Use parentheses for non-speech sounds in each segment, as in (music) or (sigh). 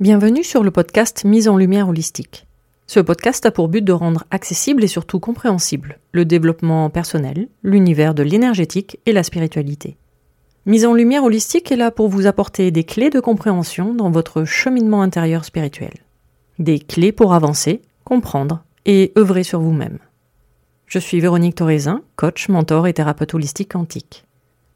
Bienvenue sur le podcast Mise en lumière holistique. Ce podcast a pour but de rendre accessible et surtout compréhensible le développement personnel, l'univers de l'énergétique et la spiritualité. Mise en lumière holistique est là pour vous apporter des clés de compréhension dans votre cheminement intérieur spirituel. Des clés pour avancer, comprendre et œuvrer sur vous-même. Je suis Véronique Thorezin, coach, mentor et thérapeute holistique quantique.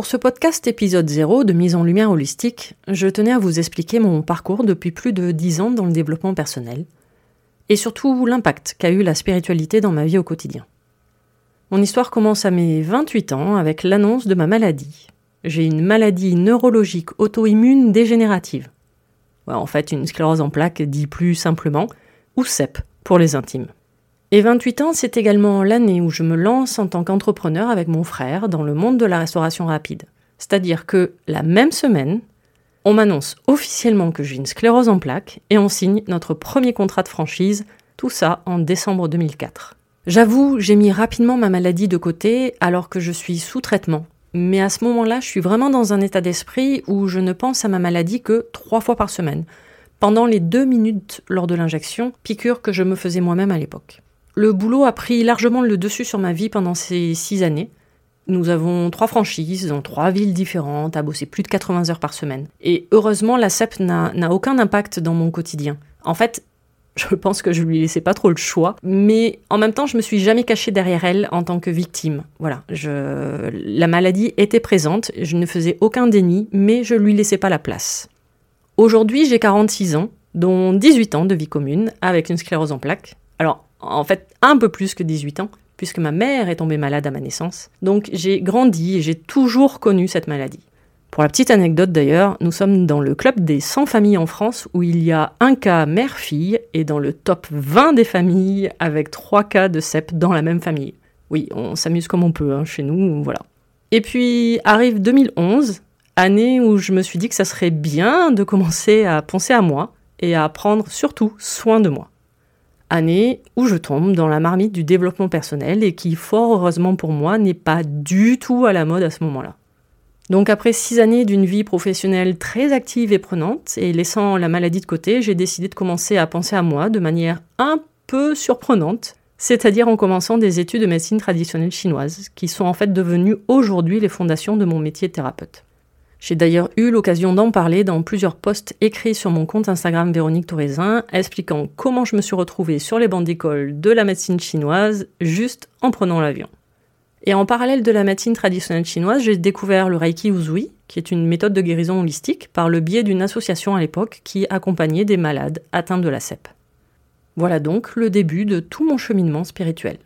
Pour ce podcast épisode 0 de mise en lumière holistique, je tenais à vous expliquer mon parcours depuis plus de 10 ans dans le développement personnel, et surtout l'impact qu'a eu la spiritualité dans ma vie au quotidien. Mon histoire commence à mes 28 ans avec l'annonce de ma maladie. J'ai une maladie neurologique auto-immune dégénérative. en fait, une sclérose en plaques dit plus simplement, ou CEP pour les intimes. Et 28 ans, c'est également l'année où je me lance en tant qu'entrepreneur avec mon frère dans le monde de la restauration rapide. C'est-à-dire que la même semaine, on m'annonce officiellement que j'ai une sclérose en plaques et on signe notre premier contrat de franchise, tout ça en décembre 2004. J'avoue, j'ai mis rapidement ma maladie de côté alors que je suis sous traitement. Mais à ce moment-là, je suis vraiment dans un état d'esprit où je ne pense à ma maladie que trois fois par semaine, pendant les deux minutes lors de l'injection, piqûre que je me faisais moi-même à l'époque. Le boulot a pris largement le dessus sur ma vie pendant ces six années. Nous avons trois franchises dans trois villes différentes, à bosser plus de 80 heures par semaine. Et heureusement, la CEP n'a aucun impact dans mon quotidien. En fait, (laughs) je pense que je lui laissais pas trop le choix, mais en même temps, je me suis jamais cachée derrière elle en tant que victime. Voilà, la maladie était présente, je ne faisais aucun déni, mais je lui laissais pas la place. Aujourd'hui, j'ai 46 ans, dont 18 ans de vie commune avec une sclérose en plaques. Alors, en fait un peu plus que 18 ans, puisque ma mère est tombée malade à ma naissance. Donc j'ai grandi et j'ai toujours connu cette maladie. Pour la petite anecdote d'ailleurs, nous sommes dans le club des 100 familles en France où il y a un cas mère-fille et dans le top 20 des familles avec 3 cas de CEP dans la même famille. Oui, on s'amuse comme on peut hein, chez nous, voilà. Et puis arrive 2011, année où je me suis dit que ça serait bien de commencer à penser à moi et à prendre surtout soin de moi année où je tombe dans la marmite du développement personnel et qui, fort heureusement pour moi, n'est pas du tout à la mode à ce moment-là. Donc après six années d'une vie professionnelle très active et prenante, et laissant la maladie de côté, j'ai décidé de commencer à penser à moi de manière un peu surprenante, c'est-à-dire en commençant des études de médecine traditionnelle chinoise, qui sont en fait devenues aujourd'hui les fondations de mon métier de thérapeute. J'ai d'ailleurs eu l'occasion d'en parler dans plusieurs posts écrits sur mon compte Instagram Véronique Thorezin, expliquant comment je me suis retrouvée sur les bancs d'école de la médecine chinoise juste en prenant l'avion. Et en parallèle de la médecine traditionnelle chinoise, j'ai découvert le Reiki Uzui, qui est une méthode de guérison holistique par le biais d'une association à l'époque qui accompagnait des malades atteints de la CEP. Voilà donc le début de tout mon cheminement spirituel.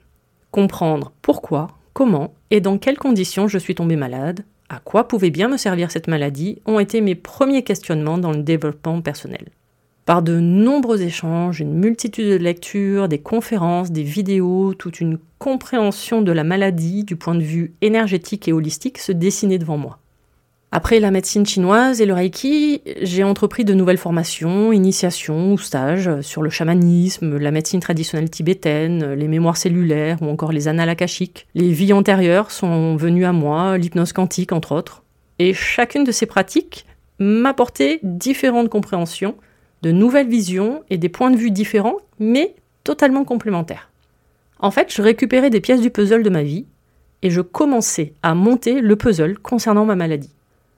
Comprendre pourquoi, comment et dans quelles conditions je suis tombée malade, à quoi pouvait bien me servir cette maladie ont été mes premiers questionnements dans le développement personnel. Par de nombreux échanges, une multitude de lectures, des conférences, des vidéos, toute une compréhension de la maladie du point de vue énergétique et holistique se dessinait devant moi. Après la médecine chinoise et le Reiki, j'ai entrepris de nouvelles formations, initiations ou stages sur le chamanisme, la médecine traditionnelle tibétaine, les mémoires cellulaires ou encore les annales. Les vies antérieures sont venues à moi, l'hypnose quantique entre autres. Et chacune de ces pratiques m'apportait différentes compréhensions, de nouvelles visions et des points de vue différents, mais totalement complémentaires. En fait, je récupérais des pièces du puzzle de ma vie et je commençais à monter le puzzle concernant ma maladie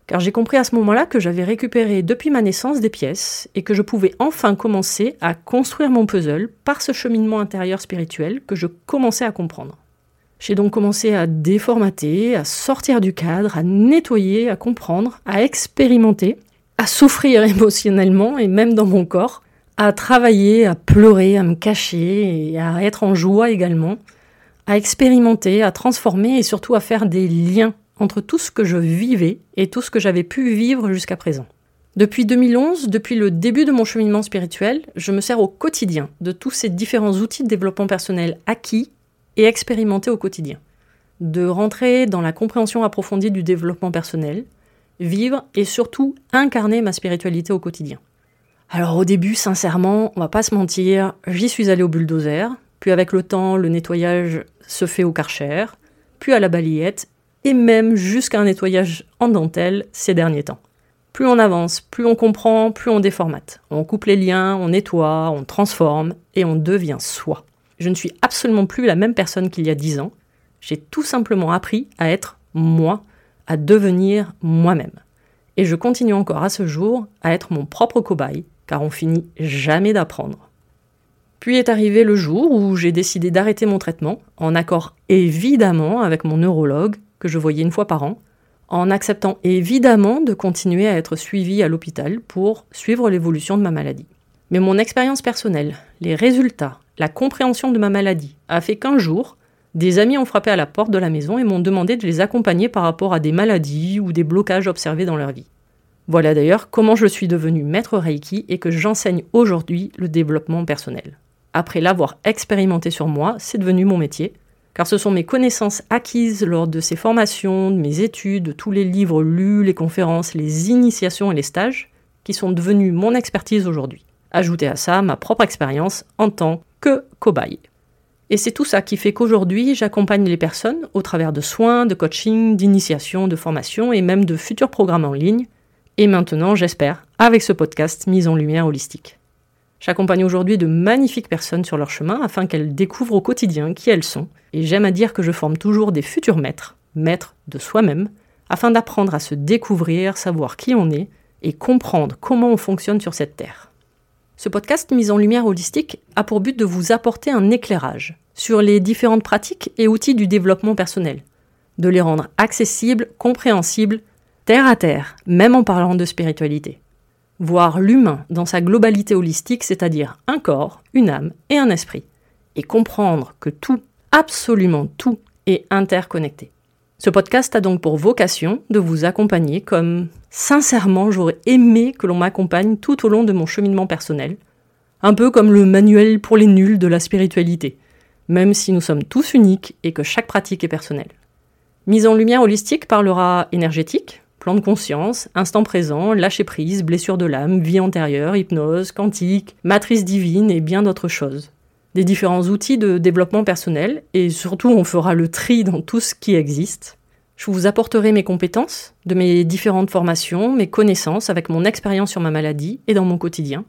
car j'ai compris à ce moment-là que j'avais récupéré depuis ma naissance des pièces et que je pouvais enfin commencer à construire mon puzzle par ce cheminement intérieur spirituel que je commençais à comprendre. J'ai donc commencé à déformater, à sortir du cadre, à nettoyer, à comprendre, à expérimenter, à souffrir émotionnellement et même dans mon corps, à travailler, à pleurer, à me cacher et à être en joie également, à expérimenter, à transformer et surtout à faire des liens entre tout ce que je vivais et tout ce que j'avais pu vivre jusqu'à présent. Depuis 2011, depuis le début de mon cheminement spirituel, je me sers au quotidien de tous ces différents outils de développement personnel acquis et expérimentés au quotidien. De rentrer dans la compréhension approfondie du développement personnel, vivre et surtout incarner ma spiritualité au quotidien. Alors au début, sincèrement, on va pas se mentir, j'y suis allée au bulldozer, puis avec le temps, le nettoyage se fait au karcher, puis à la balayette, et même jusqu'à un nettoyage en dentelle ces derniers temps. Plus on avance, plus on comprend, plus on déformate. On coupe les liens, on nettoie, on transforme et on devient soi. Je ne suis absolument plus la même personne qu'il y a dix ans. J'ai tout simplement appris à être moi, à devenir moi-même. Et je continue encore à ce jour à être mon propre cobaye, car on finit jamais d'apprendre. Puis est arrivé le jour où j'ai décidé d'arrêter mon traitement, en accord évidemment avec mon neurologue, que je voyais une fois par an, en acceptant évidemment de continuer à être suivi à l'hôpital pour suivre l'évolution de ma maladie. Mais mon expérience personnelle, les résultats, la compréhension de ma maladie a fait qu'un jour, des amis ont frappé à la porte de la maison et m'ont demandé de les accompagner par rapport à des maladies ou des blocages observés dans leur vie. Voilà d'ailleurs comment je suis devenue maître Reiki et que j'enseigne aujourd'hui le développement personnel. Après l'avoir expérimenté sur moi, c'est devenu mon métier, car ce sont mes connaissances acquises lors de ces formations, de mes études, de tous les livres lus, les conférences, les initiations et les stages, qui sont devenus mon expertise aujourd'hui. Ajoutez à ça ma propre expérience en tant que cobaye. Et c'est tout ça qui fait qu'aujourd'hui, j'accompagne les personnes au travers de soins, de coaching, d'initiation, de formation et même de futurs programmes en ligne. Et maintenant, j'espère, avec ce podcast mise en lumière holistique. J'accompagne aujourd'hui de magnifiques personnes sur leur chemin afin qu'elles découvrent au quotidien qui elles sont, et j'aime à dire que je forme toujours des futurs maîtres, maîtres de soi-même, afin d'apprendre à se découvrir, savoir qui on est, et comprendre comment on fonctionne sur cette terre. Ce podcast mise en lumière holistique a pour but de vous apporter un éclairage sur les différentes pratiques et outils du développement personnel, de les rendre accessibles, compréhensibles, terre à terre, même en parlant de spiritualité voir l'humain dans sa globalité holistique, c'est-à-dire un corps, une âme et un esprit, et comprendre que tout, absolument tout, est interconnecté. Ce podcast a donc pour vocation de vous accompagner comme sincèrement j'aurais aimé que l'on m'accompagne tout au long de mon cheminement personnel, un peu comme le manuel pour les nuls de la spiritualité, même si nous sommes tous uniques et que chaque pratique est personnelle. Mise en lumière holistique parlera énergétique, plan de conscience, instant présent, lâcher prise, blessure de l'âme, vie antérieure, hypnose, quantique, matrice divine et bien d'autres choses. Des différents outils de développement personnel et surtout on fera le tri dans tout ce qui existe. Je vous apporterai mes compétences, de mes différentes formations, mes connaissances avec mon expérience sur ma maladie et dans mon quotidien.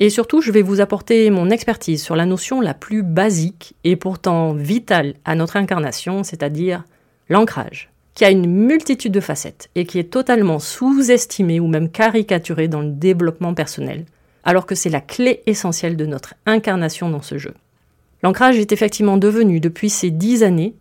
Et surtout, je vais vous apporter mon expertise sur la notion la plus basique et pourtant vitale à notre incarnation, c'est-à-dire l'ancrage qui a une multitude de facettes et qui est totalement sous-estimé ou même caricaturé dans le développement personnel, alors que c'est la clé essentielle de notre incarnation dans ce jeu. L'ancrage est effectivement devenu, depuis ces dix années,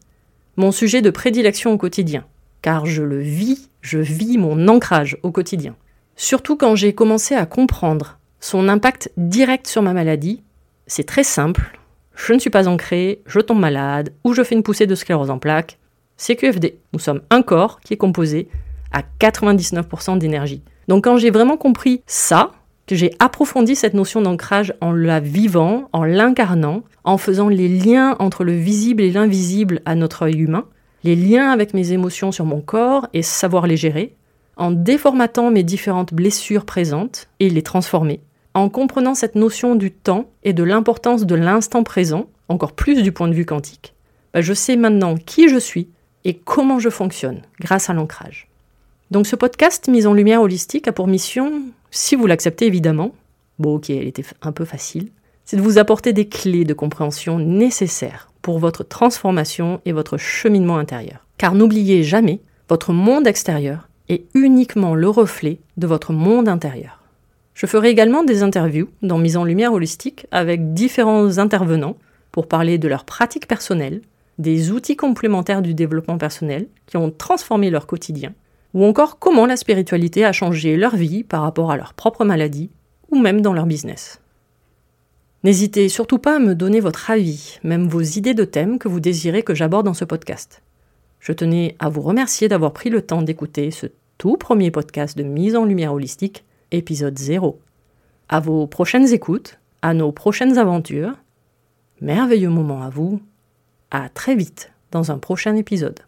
mon sujet de prédilection au quotidien, car je le vis, je vis mon ancrage au quotidien. Surtout quand j'ai commencé à comprendre son impact direct sur ma maladie, c'est très simple, je ne suis pas ancré, je tombe malade, ou je fais une poussée de sclérose en plaques, CQFD. Nous sommes un corps qui est composé à 99% d'énergie. Donc quand j'ai vraiment compris ça, que j'ai approfondi cette notion d'ancrage en la vivant, en l'incarnant, en faisant les liens entre le visible et l'invisible à notre œil humain, les liens avec mes émotions sur mon corps et savoir les gérer, en déformatant mes différentes blessures présentes et les transformer, en comprenant cette notion du temps et de l'importance de l'instant présent, encore plus du point de vue quantique, bah, je sais maintenant qui je suis et comment je fonctionne grâce à l'ancrage. Donc ce podcast Mise en lumière holistique a pour mission, si vous l'acceptez évidemment, bon ok, elle était un peu facile, c'est de vous apporter des clés de compréhension nécessaires pour votre transformation et votre cheminement intérieur. Car n'oubliez jamais, votre monde extérieur est uniquement le reflet de votre monde intérieur. Je ferai également des interviews dans Mise en lumière holistique avec différents intervenants pour parler de leurs pratiques personnelles, des outils complémentaires du développement personnel qui ont transformé leur quotidien ou encore comment la spiritualité a changé leur vie par rapport à leur propre maladie, ou même dans leur business. N'hésitez surtout pas à me donner votre avis, même vos idées de thèmes que vous désirez que j'aborde dans ce podcast. Je tenais à vous remercier d'avoir pris le temps d'écouter ce tout premier podcast de mise en lumière holistique, épisode 0. À vos prochaines écoutes, à nos prochaines aventures. Merveilleux moment à vous. À très vite dans un prochain épisode.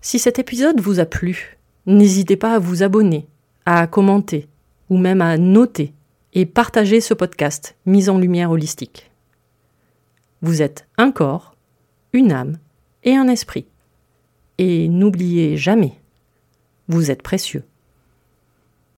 Si cet épisode vous a plu, n'hésitez pas à vous abonner, à commenter ou même à noter et partager ce podcast mis en lumière holistique. Vous êtes un corps, une âme et un esprit. Et n'oubliez jamais, vous êtes précieux.